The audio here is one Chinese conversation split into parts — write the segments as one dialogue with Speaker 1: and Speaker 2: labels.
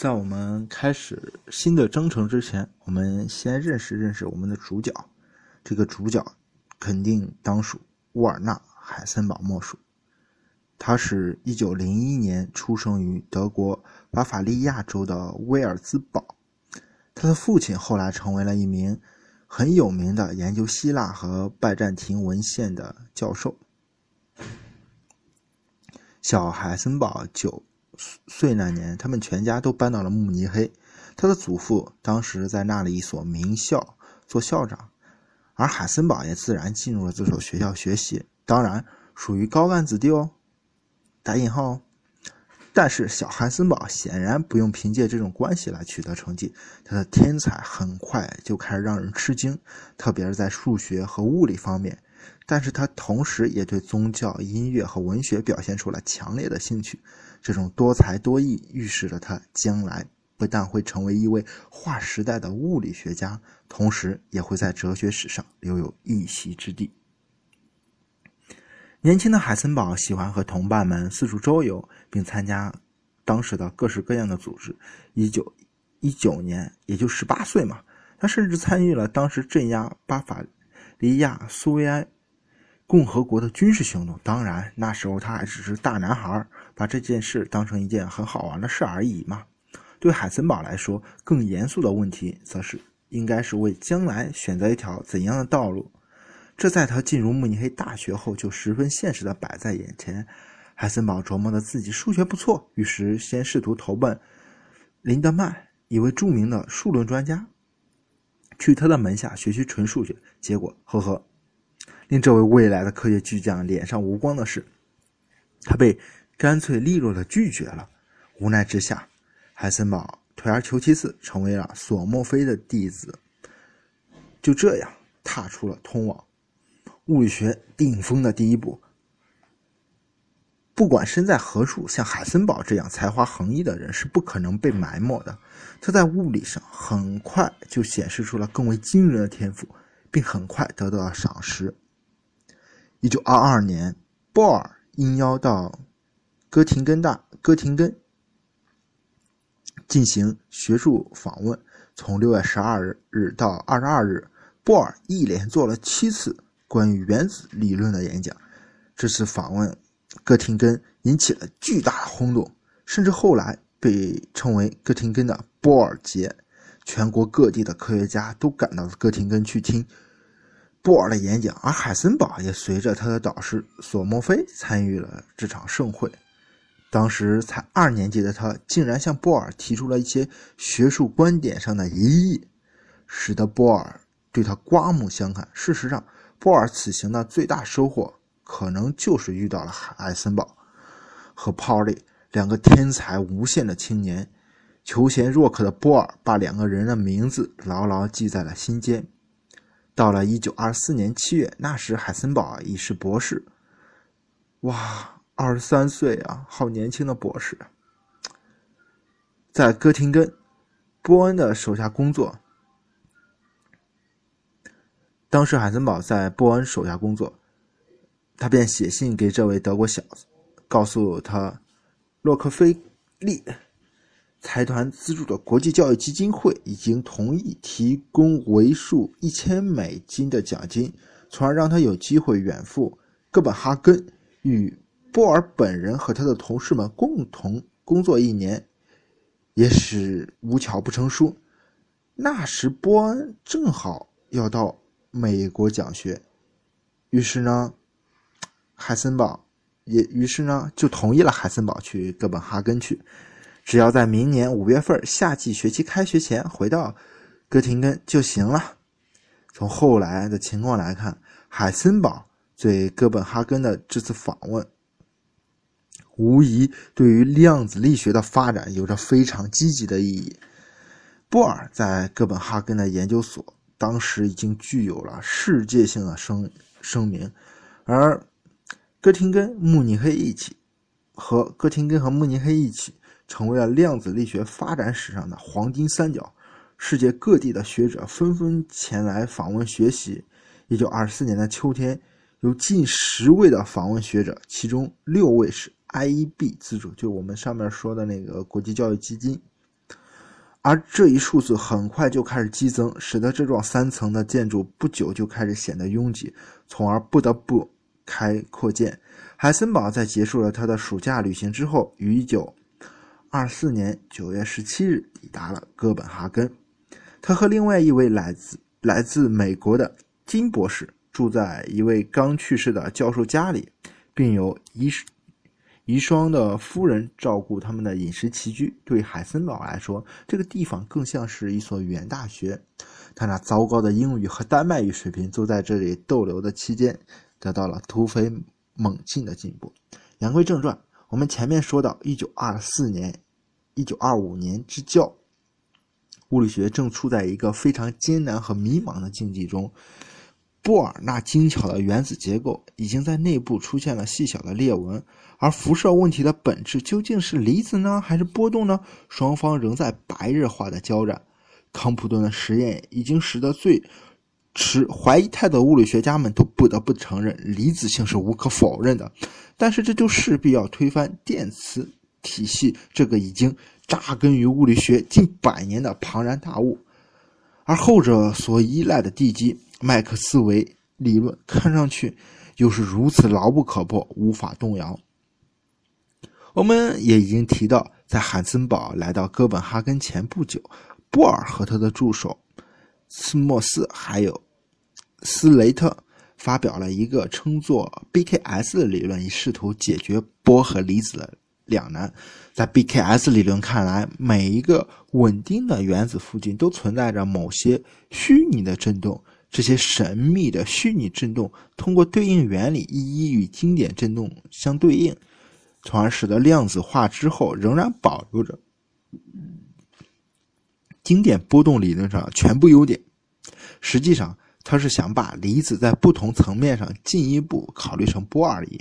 Speaker 1: 在我们开始新的征程之前，我们先认识认识我们的主角。这个主角肯定当属沃尔纳·海森堡莫属。他是一九零一年出生于德国巴伐利亚州的威尔兹堡。他的父亲后来成为了一名很有名的研究希腊和拜占庭文献的教授。小海森堡九。岁那年，他们全家都搬到了慕尼黑。他的祖父当时在那里一所名校做校长，而海森堡也自然进入了这所学校学习，当然属于高干子弟哦，打引号。但是小海森堡显然不用凭借这种关系来取得成绩，他的天才很快就开始让人吃惊，特别是在数学和物理方面。但是他同时也对宗教、音乐和文学表现出了强烈的兴趣。这种多才多艺预示着他将来不但会成为一位划时代的物理学家，同时也会在哲学史上留有一席之地。年轻的海森堡喜欢和同伴们四处周游，并参加当时的各式各样的组织。一九一九年，也就十八岁嘛，他甚至参与了当时镇压巴伐利亚苏维埃。共和国的军事行动，当然那时候他还只是大男孩，把这件事当成一件很好玩的事而已嘛。对海森堡来说，更严肃的问题则是应该是为将来选择一条怎样的道路。这在他进入慕尼黑大学后就十分现实的摆在眼前。海森堡琢磨着自己数学不错，于是先试图投奔林德曼，一位著名的数论专家，去他的门下学习纯数学。结果，呵呵。令这位未来的科学巨匠脸上无光的是，他被干脆利落的拒绝了。无奈之下，海森堡退而求其次，成为了索莫菲的弟子。就这样，踏出了通往物理学顶峰的第一步。不管身在何处，像海森堡这样才华横溢的人是不可能被埋没的。他在物理上很快就显示出了更为惊人的天赋，并很快得到了赏识。一九二二年，波尔应邀到哥廷根大哥廷根进行学术访问。从六月十二日到二十二日，波尔一连做了七次关于原子理论的演讲。这次访问哥廷根引起了巨大的轰动，甚至后来被称为哥廷根的波尔节。全国各地的科学家都赶到哥廷根去听。波尔的演讲，而海森堡也随着他的导师索莫菲参与了这场盛会。当时才二年级的他，竟然向波尔提出了一些学术观点上的疑义，使得波尔对他刮目相看。事实上，波尔此行的最大收获，可能就是遇到了海森堡和泡利两个天才无限的青年。求贤若渴的波尔把两个人的名字牢牢记在了心间。到了一九二四年七月，那时海森堡已是博士。哇，二十三岁啊，好年轻的博士！在哥廷根，波恩的手下工作。当时海森堡在波恩手下工作，他便写信给这位德国小子，告诉他洛克菲利。财团资助的国际教育基金会已经同意提供为数一千美金的奖金，从而让他有机会远赴哥本哈根，与波尔本人和他的同事们共同工作一年。也是无巧不成书，那时波恩正好要到美国讲学，于是呢，海森堡也于是呢就同意了海森堡去哥本哈根去。只要在明年五月份夏季学期开学前回到哥廷根就行了。从后来的情况来看，海森堡对哥本哈根的这次访问，无疑对于量子力学的发展有着非常积极的意义。波尔在哥本哈根的研究所当时已经具有了世界性的声声名，而哥廷根、慕尼黑一起和哥廷根和慕尼黑一起。成为了量子力学发展史上的黄金三角，世界各地的学者纷纷前来访问学习。一九二四年的秋天，有近十位的访问学者，其中六位是 IEB 资助，就我们上面说的那个国际教育基金。而这一数字很快就开始激增，使得这幢三层的建筑不久就开始显得拥挤，从而不得不开扩建。海森堡在结束了他的暑假旅行之后，于九二四年9月17日抵达了哥本哈根。他和另外一位来自来自美国的金博士住在一位刚去世的教授家里，并由遗遗孀的夫人照顾他们的饮食起居。对海森堡来说，这个地方更像是一所语言大学。他那糟糕的英语和丹麦语水平，都在这里逗留的期间得到了突飞猛进的进步。言归正传，我们前面说到，一九二四年、一九二五年之交。物理学正处在一个非常艰难和迷茫的境地中。波尔那精巧的原子结构已经在内部出现了细小的裂纹，而辐射问题的本质究竟是离子呢，还是波动呢？双方仍在白热化的交战。康普顿的实验已经使得最持怀疑态度的物理学家们都不得不承认离子性是无可否认的，但是这就势必要推翻电磁体系这个已经。扎根于物理学近百年的庞然大物，而后者所依赖的地基麦克斯韦理论看上去又是如此牢不可破、无法动摇。我们也已经提到，在汉森堡来到哥本哈根前不久，波尔和他的助手斯莫斯还有斯雷特发表了一个称作 BKS 的理论，以试图解决波和离子的。两难，在 BKS 理论看来，每一个稳定的原子附近都存在着某些虚拟的振动，这些神秘的虚拟振动通过对应原理一一与经典振动相对应，从而使得量子化之后仍然保留着经典波动理论上全部优点。实际上，他是想把离子在不同层面上进一步考虑成波而已。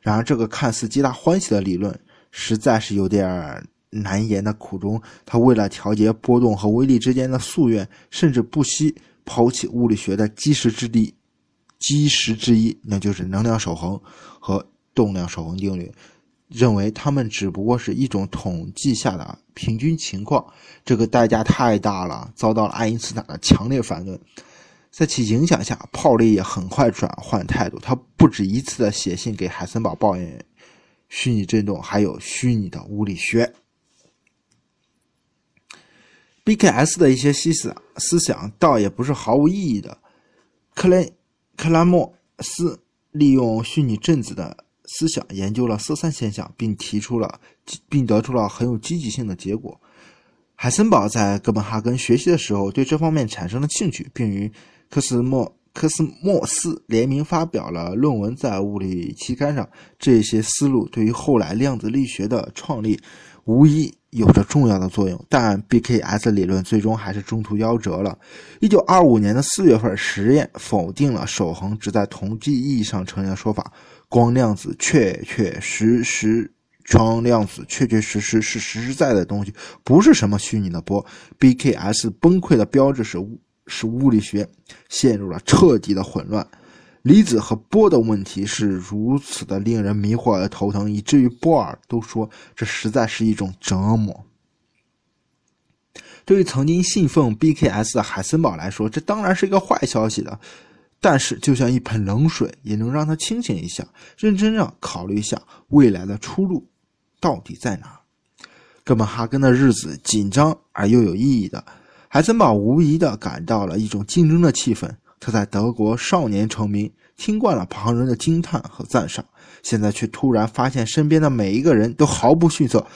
Speaker 1: 然而，这个看似皆大欢喜的理论。实在是有点难言的苦衷。他为了调节波动和微粒之间的夙愿，甚至不惜抛弃物理学的基石之地、基石之一，那就是能量守恒和动量守恒定律，认为它们只不过是一种统计下的平均情况。这个代价太大了，遭到了爱因斯坦的强烈反对。在其影响下，泡利也很快转换态度，他不止一次的写信给海森堡抱怨。虚拟振动还有虚拟的物理学，BKS 的一些思想思想倒也不是毫无意义的。克雷克拉莫斯利用虚拟振子的思想研究了色散现象，并提出了并得出了很有积极性的结果。海森堡在哥本哈根学习的时候，对这方面产生了兴趣，并于科斯莫。科斯莫斯联名发表了论文，在物理期刊上。这些思路对于后来量子力学的创立无疑有着重要的作用，但 BKS 理论最终还是中途夭折了。一九二五年的四月份，实验否定了守恒只在统计意义上成立的说法。光量子确确实实，光量子确确实实是实实在在的东西，不是什么虚拟的波。BKS 崩溃的标志是。使物理学陷入了彻底的混乱，离子和波的问题是如此的令人迷惑而头疼，以至于波尔都说这实在是一种折磨。对于曾经信奉 BKS 的海森堡来说，这当然是一个坏消息的。但是，就像一盆冷水，也能让他清醒一下，认真让考虑一下未来的出路到底在哪。哥本哈根的日子紧张而又有意义的。海森堡无疑地感到了一种竞争的气氛。他在德国少年成名，听惯了旁人的惊叹和赞赏，现在却突然发现身边的每一个人都毫不逊色，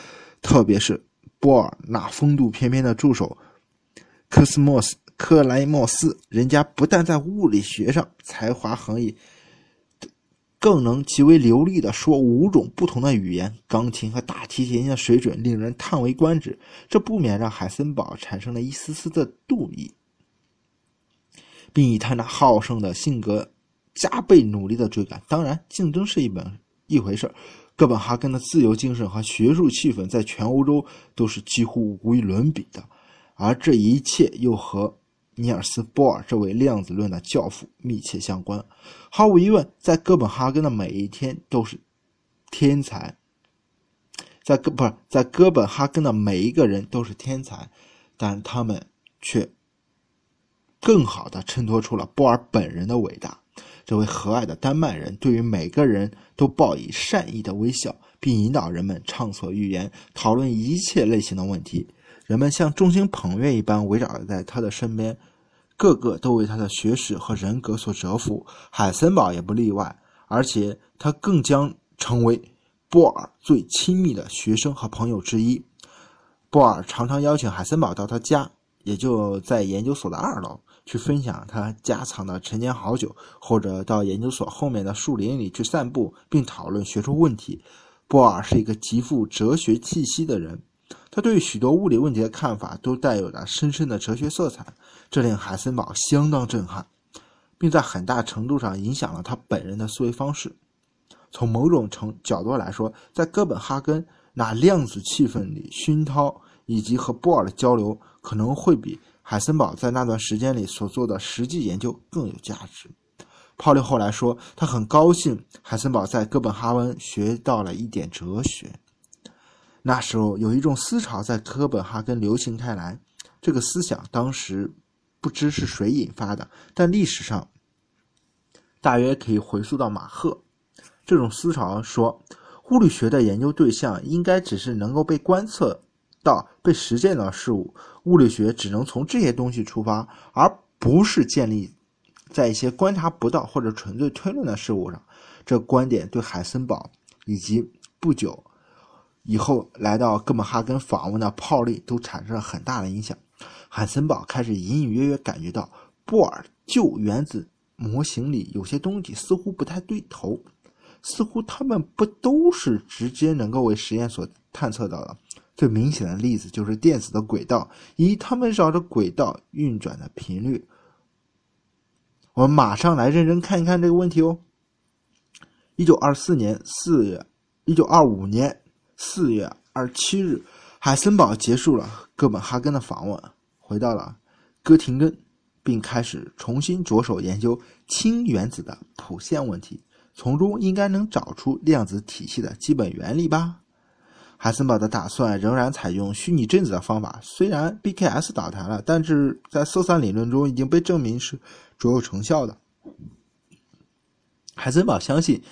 Speaker 1: 特别是波尔那风度翩翩的助手科斯莫斯克莱莫斯，人家不但在物理学上才华横溢。更能极为流利地说五种不同的语言，钢琴和大提琴的水准令人叹为观止。这不免让海森堡产生了一丝丝的妒意，并以他那好胜的性格加倍努力的追赶。当然，竞争是一本一回事哥本哈根的自由精神和学术气氛在全欧洲都是几乎无与伦比的，而这一切又和。尼尔斯·波尔这位量子论的教父密切相关。毫无疑问，在哥本哈根的每一天都是天才，在哥不是在哥本哈根的每一个人都是天才。但他们却更好的衬托出了波尔本人的伟大。这位和蔼的丹麦人对于每个人都报以善意的微笑，并引导人们畅所欲言，讨论一切类型的问题。人们像众星捧月一般围绕在他的身边，个个都为他的学识和人格所折服。海森堡也不例外，而且他更将成为波尔最亲密的学生和朋友之一。波尔常常邀请海森堡到他家，也就在研究所的二楼。去分享他家藏的陈年好酒，或者到研究所后面的树林里去散步，并讨论学术问题。波尔是一个极富哲学气息的人，他对许多物理问题的看法都带有着深深的哲学色彩，这令海森堡相当震撼，并在很大程度上影响了他本人的思维方式。从某种程角度来说，在哥本哈根那量子气氛里熏陶以及和波尔的交流，可能会比。海森堡在那段时间里所做的实际研究更有价值。泡利后来说，他很高兴海森堡在哥本哈根学到了一点哲学。那时候有一种思潮在哥本哈根流行开来，这个思想当时不知是谁引发的，但历史上大约可以回溯到马赫。这种思潮说，物理学的研究对象应该只是能够被观测。到被实践的事物，物理学只能从这些东西出发，而不是建立在一些观察不到或者纯粹推论的事物上。这观点对海森堡以及不久以后来到哥本哈根访问的泡利都产生了很大的影响。海森堡开始隐隐约约感觉到布尔旧原子模型里有些东西似乎不太对头，似乎他们不都是直接能够为实验所探测到的。最明显的例子就是电子的轨道，以它们绕着轨道运转的频率。我们马上来认真看一看这个问题哦。一九二四年四月，一九二五年四月二十七日，海森堡结束了哥本哈根的访问，回到了哥廷根，并开始重新着手研究氢原子的谱线问题，从中应该能找出量子体系的基本原理吧。海森堡的打算仍然采用虚拟振子的方法，虽然 BKS 倒台了，但是在色散理论中已经被证明是卓有成效的。海森堡相信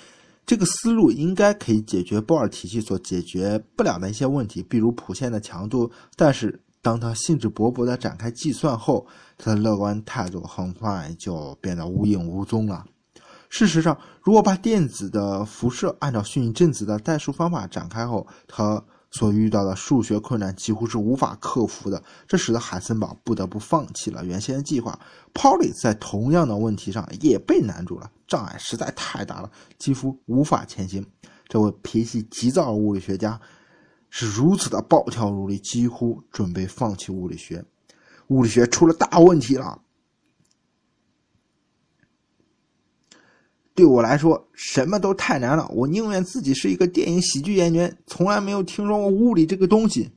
Speaker 1: 这个思路应该可以解决波尔体系所解决不了的一些问题，比如谱线的强度。但是当他兴致勃勃地展开计算后，他的乐观态度很快就变得无影无踪了。事实上，如果把电子的辐射按照虚拟振子的代数方法展开后，它所遇到的数学困难几乎是无法克服的。这使得海森堡不得不放弃了原先的计划。泡利在同样的问题上也被难住了，障碍实在太大了，几乎无法前行。这位脾气急躁的物理学家是如此的暴跳如雷，几乎准备放弃物理学。物理学出了大问题了。对我来说，什么都太难了。我宁愿自己是一个电影喜剧演员，从来没有听说过物理这个东西。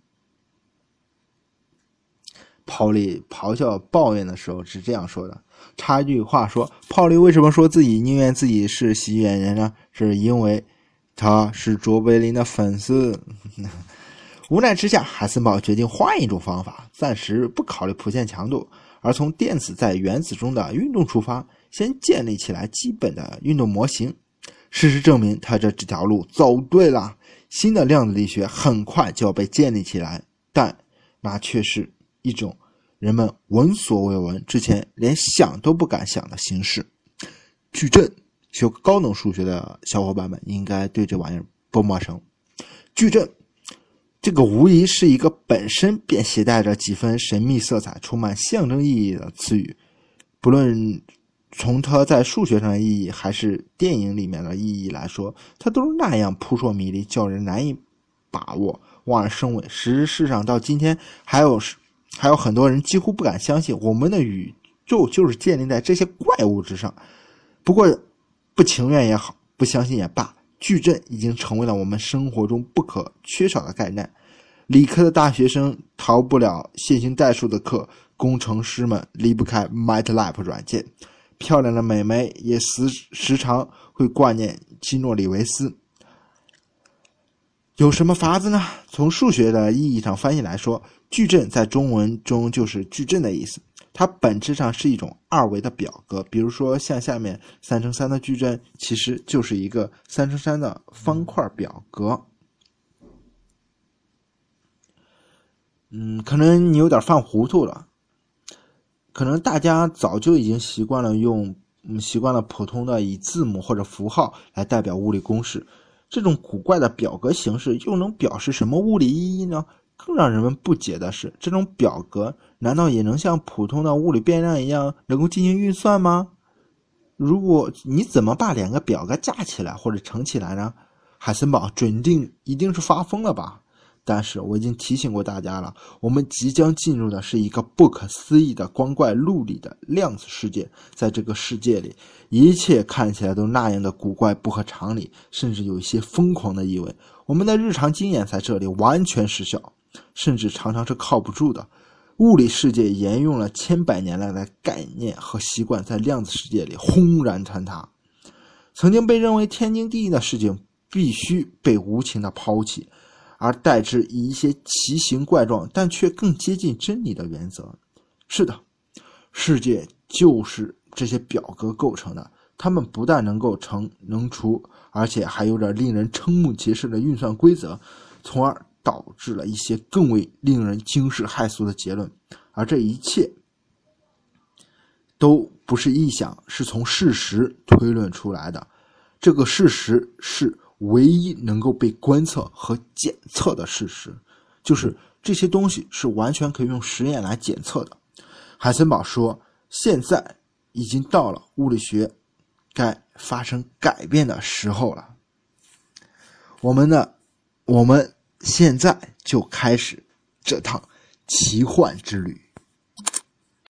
Speaker 1: 泡利咆哮抱怨的时候是这样说的：插一句话说，泡利为什么说自己宁愿自己是喜剧演员呢？是因为他是卓别林的粉丝。无奈之下，海森堡决定换一种方法，暂时不考虑谱线强度，而从电子在原子中的运动出发。先建立起来基本的运动模型。事实证明，他这这条路走对了。新的量子力学很快就要被建立起来，但那却是一种人们闻所未闻、之前连想都不敢想的形式。矩阵，学高等数学的小伙伴们应该对这玩意儿不陌生。矩阵，这个无疑是一个本身便携带着几分神秘色彩、充满象征意义的词语，不论。从它在数学上的意义，还是电影里面的意义来说，它都是那样扑朔迷离，叫人难以把握、望而生畏。实事上，到今天还有还有很多人几乎不敢相信，我们的宇宙就是建立在这些怪物之上。不过，不情愿也好，不相信也罢，矩阵已经成为了我们生活中不可缺少的概念。理科的大学生逃不了线性代数的课，工程师们离不开 MATLAB 软件。漂亮的美眉也时时常会挂念基诺里维斯。有什么法子呢？从数学的意义上翻译来说，矩阵在中文中就是矩阵的意思，它本质上是一种二维的表格。比如说像下面三乘三的矩阵，其实就是一个三乘三的方块表格。嗯，可能你有点犯糊涂了。可能大家早就已经习惯了用，嗯，习惯了普通的以字母或者符号来代表物理公式。这种古怪的表格形式又能表示什么物理意义呢？更让人们不解的是，这种表格难道也能像普通的物理变量一样能够进行运算吗？如果你怎么把两个表格加起来或者乘起来呢？海森堡准定一定是发疯了吧？但是我已经提醒过大家了，我们即将进入的是一个不可思议的光怪陆离的量子世界。在这个世界里，一切看起来都那样的古怪、不合常理，甚至有一些疯狂的意味。我们的日常经验在这里完全失效，甚至常常是靠不住的。物理世界沿用了千百年来的概念和习惯，在量子世界里轰然坍塌。曾经被认为天经地义的事情，必须被无情的抛弃。而代之以一些奇形怪状但却更接近真理的原则。是的，世界就是这些表格构成的。它们不但能够乘能除，而且还有着令人瞠目结舌的运算规则，从而导致了一些更为令人惊世骇俗的结论。而这一切都不是臆想，是从事实推论出来的。这个事实是。唯一能够被观测和检测的事实，就是这些东西是完全可以用实验来检测的。海森堡说：“现在已经到了物理学该发生改变的时候了。”我们呢，我们现在就开始这趟奇幻之旅。